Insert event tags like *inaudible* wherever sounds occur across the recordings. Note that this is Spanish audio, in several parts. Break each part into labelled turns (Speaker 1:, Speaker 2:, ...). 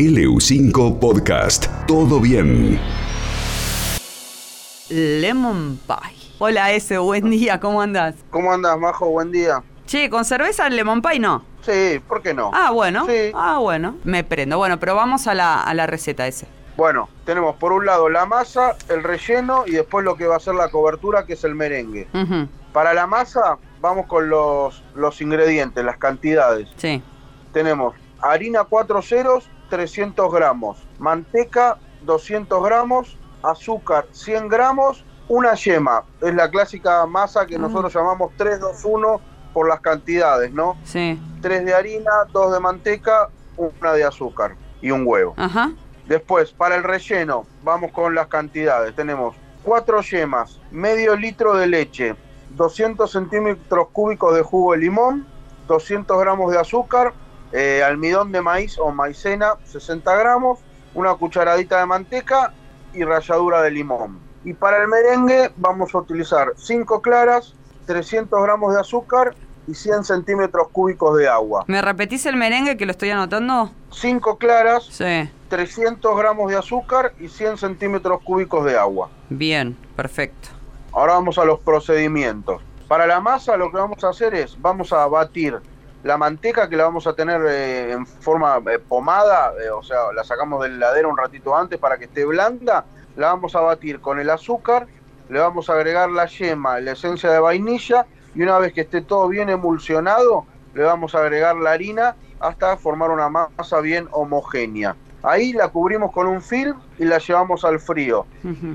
Speaker 1: LU5 Podcast. Todo bien.
Speaker 2: Lemon Pie. Hola, ese, buen día, ¿cómo andás?
Speaker 3: ¿Cómo andas, Majo? Buen día.
Speaker 2: Che, ¿con cerveza el Lemon Pie no?
Speaker 3: Sí, ¿por qué no?
Speaker 2: Ah, bueno.
Speaker 3: Sí.
Speaker 2: Ah, bueno. Me prendo. Bueno, pero vamos a la, a la receta ese.
Speaker 3: Bueno, tenemos por un lado la masa, el relleno y después lo que va a ser la cobertura, que es el merengue. Para la masa, vamos con los, los ingredientes, las cantidades.
Speaker 2: Sí.
Speaker 3: Tenemos harina 4 ceros, 300 gramos, manteca 200 gramos, azúcar 100 gramos, una yema. Es la clásica masa que
Speaker 2: Ah.
Speaker 3: nosotros llamamos 321 por las cantidades, ¿no?
Speaker 2: Sí.
Speaker 3: 3 de harina, 2 de manteca, una de azúcar y un huevo.
Speaker 2: Ajá.
Speaker 3: Después, para el relleno, vamos con las cantidades. Tenemos 4 yemas, medio litro de leche, 200 centímetros cúbicos de jugo de limón, 200 gramos de azúcar, eh, almidón de maíz o maicena, 60 gramos, una cucharadita de manteca y ralladura de limón. Y para el merengue vamos a utilizar 5 claras, 300 gramos de azúcar y 100 centímetros cúbicos de agua.
Speaker 2: ¿Me repetís el merengue que lo estoy anotando?
Speaker 3: 5 claras,
Speaker 2: Sí.
Speaker 3: 300 gramos de azúcar y 100 centímetros cúbicos de agua.
Speaker 2: Bien, perfecto.
Speaker 3: Ahora vamos a los procedimientos. Para la masa lo que vamos a hacer es, vamos a batir la manteca que la vamos a tener eh, en forma eh, pomada, eh, o sea, la sacamos del heladero un ratito antes para que esté blanda, la vamos a batir con el azúcar, le vamos a agregar la yema, la esencia de vainilla y una vez que esté todo bien emulsionado, le vamos a agregar la harina hasta formar una masa bien homogénea. Ahí la cubrimos con un film y la llevamos al frío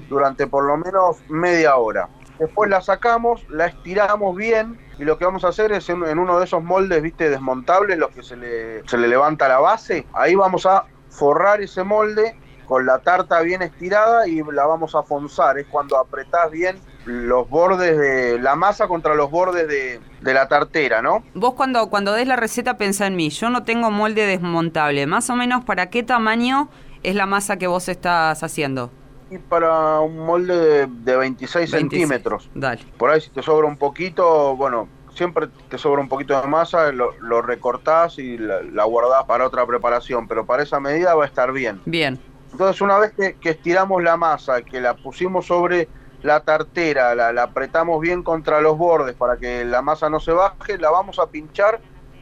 Speaker 3: durante por lo menos media hora. Después la sacamos, la estiramos bien y lo que vamos a hacer es en, uno de esos moldes, viste, desmontables, los que se le, se le levanta la base, ahí vamos a forrar ese molde con la tarta bien estirada y la vamos a fonzar. Es cuando apretás bien los bordes de la masa contra los bordes de, de la tartera, ¿no?
Speaker 2: Vos cuando, cuando des la receta pensá en mí. Yo no tengo molde desmontable. Más o menos, ¿para qué tamaño es la masa que vos estás haciendo?
Speaker 3: Y para un molde de, de 26
Speaker 2: 26.
Speaker 3: centímetros.
Speaker 2: Dale.
Speaker 3: Por ahí si te sobra un poquito, bueno, siempre te sobra un poquito de masa, lo, lo recortás y la, la guardás para otra preparación, pero para esa medida va a estar bien.
Speaker 2: Bien.
Speaker 3: Entonces una vez que, que estiramos la masa, que la pusimos sobre la tartera, la, la apretamos bien contra los bordes para que la masa no se baje, la vamos a pinchar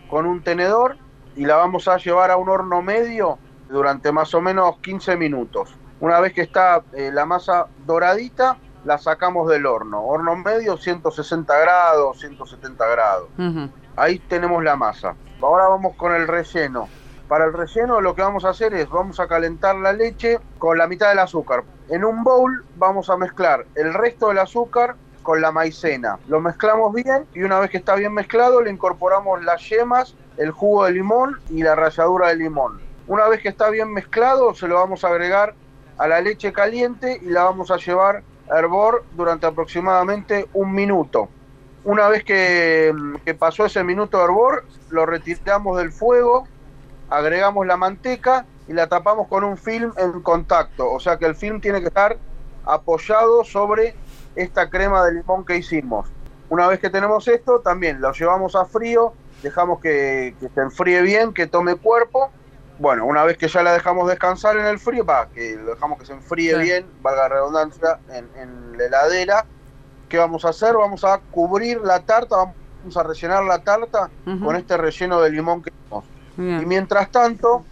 Speaker 3: con un tenedor y la vamos a llevar a un horno medio durante más o menos 15 minutos. Una vez que está eh, la masa doradita, la sacamos del horno. Horno medio, 160 grados, 170 grados. Ahí tenemos la masa. Ahora vamos con el relleno. Para el relleno lo que vamos a hacer es, vamos a calentar la leche con la mitad del azúcar. En un bowl vamos a mezclar el resto del azúcar con la maicena. Lo mezclamos bien y una vez que está bien mezclado le incorporamos las yemas, el jugo de limón y la ralladura de limón. Una vez que está bien mezclado se lo vamos a agregar a la leche caliente y la vamos a llevar a hervor durante aproximadamente un minuto. Una vez que, pasó ese minuto de hervor, lo retiramos del fuego, agregamos la manteca y la tapamos con un film en contacto. O sea que el film tiene que estar apoyado sobre esta crema de limón que hicimos. Una vez que tenemos esto, también lo llevamos a frío, dejamos que, que se enfríe bien, que tome cuerpo. Bueno, una vez que ya la dejamos descansar en el frío, va, que lo dejamos que se enfríe
Speaker 2: Sí.
Speaker 3: bien, valga la redundancia, en, en la heladera, ¿qué vamos a hacer? Vamos a cubrir la tarta, vamos a rellenar la tarta con este relleno de limón que hicimos. Y mientras tanto,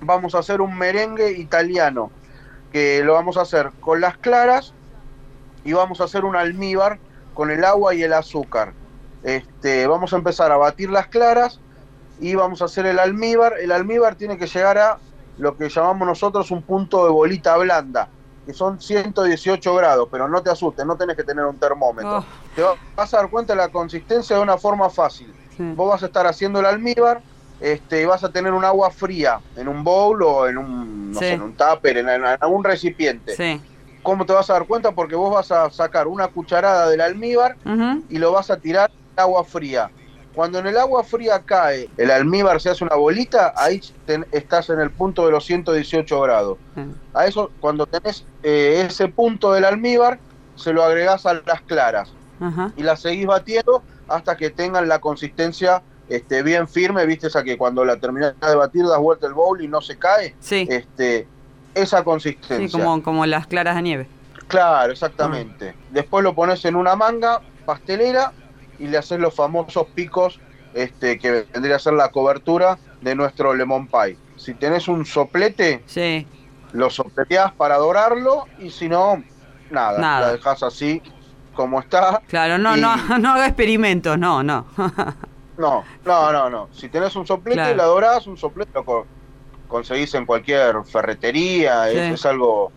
Speaker 3: vamos a hacer un merengue italiano, que lo vamos a hacer con las claras y vamos a hacer un almíbar con el agua y el azúcar. Este, vamos a empezar a batir las claras y vamos a hacer el almíbar. El almíbar tiene que llegar a lo que llamamos nosotros un punto de bolita blanda, que son 118 grados, pero no te asustes, no tenés que tener un termómetro.
Speaker 2: Oh.
Speaker 3: Te va- vas a dar cuenta de la consistencia de una forma fácil.
Speaker 2: Sí.
Speaker 3: Vos vas a estar haciendo el almíbar este, y vas a tener un agua fría en un bowl o en un, no
Speaker 2: Sí.
Speaker 3: sé, en un tupper, en, en algún recipiente.
Speaker 2: Sí.
Speaker 3: ¿Cómo te vas a dar cuenta? Porque vos vas a sacar una cucharada del almíbar y lo vas a tirar en agua fría. Cuando en el agua fría cae, el almíbar se hace una bolita, ahí ten- estás en el punto de los 118 grados.
Speaker 2: Sí.
Speaker 3: A eso, cuando tenés eh, ese punto del almíbar, se lo agregás a las claras
Speaker 2: Ajá.
Speaker 3: y las seguís batiendo hasta que tengan la consistencia este, bien firme, viste esa que cuando la terminas de batir das vuelta el bowl y no se cae.
Speaker 2: Sí.
Speaker 3: Este, esa consistencia.
Speaker 2: Sí, como, como las claras de nieve.
Speaker 3: Claro, exactamente. Después lo pones en una manga pastelera y le haces los famosos picos este, que vendría a ser la cobertura de nuestro lemon pie. Si tenés un soplete,
Speaker 2: Sí.
Speaker 3: lo sopleteás para dorarlo y si no, nada,
Speaker 2: Nada.
Speaker 3: la dejas así como está.
Speaker 2: Claro, no,
Speaker 3: Y- *laughs*
Speaker 2: no, no haga experimentos, no, no. *laughs*
Speaker 3: No, no, no, no. Si tenés un soplete
Speaker 2: Claro.
Speaker 3: la dorás, un soplete lo co- conseguís en cualquier ferretería,
Speaker 2: Sí.
Speaker 3: es, es algo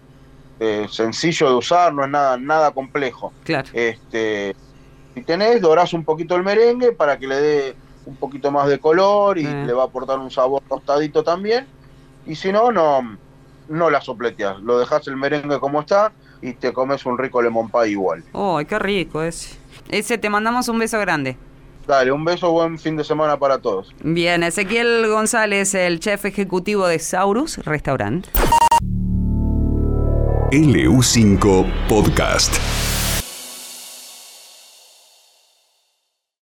Speaker 3: eh, sencillo de usar, no es nada, nada complejo.
Speaker 2: claro.
Speaker 3: Este, si tenés, dorás un poquito el merengue para que le dé un poquito más de color y
Speaker 2: Sí.
Speaker 3: le va a aportar un sabor tostadito también. Y si no, no, no la sopleteas, lo dejas el merengue como está y te comes un rico lemon pie igual.
Speaker 2: ¡Ay, qué rico ese! Ese, te mandamos un beso grande.
Speaker 3: Dale, un beso, buen fin de semana para todos.
Speaker 2: Bien, Ezequiel González, el chef ejecutivo de Saurus Restaurant.
Speaker 1: LU5 Podcast.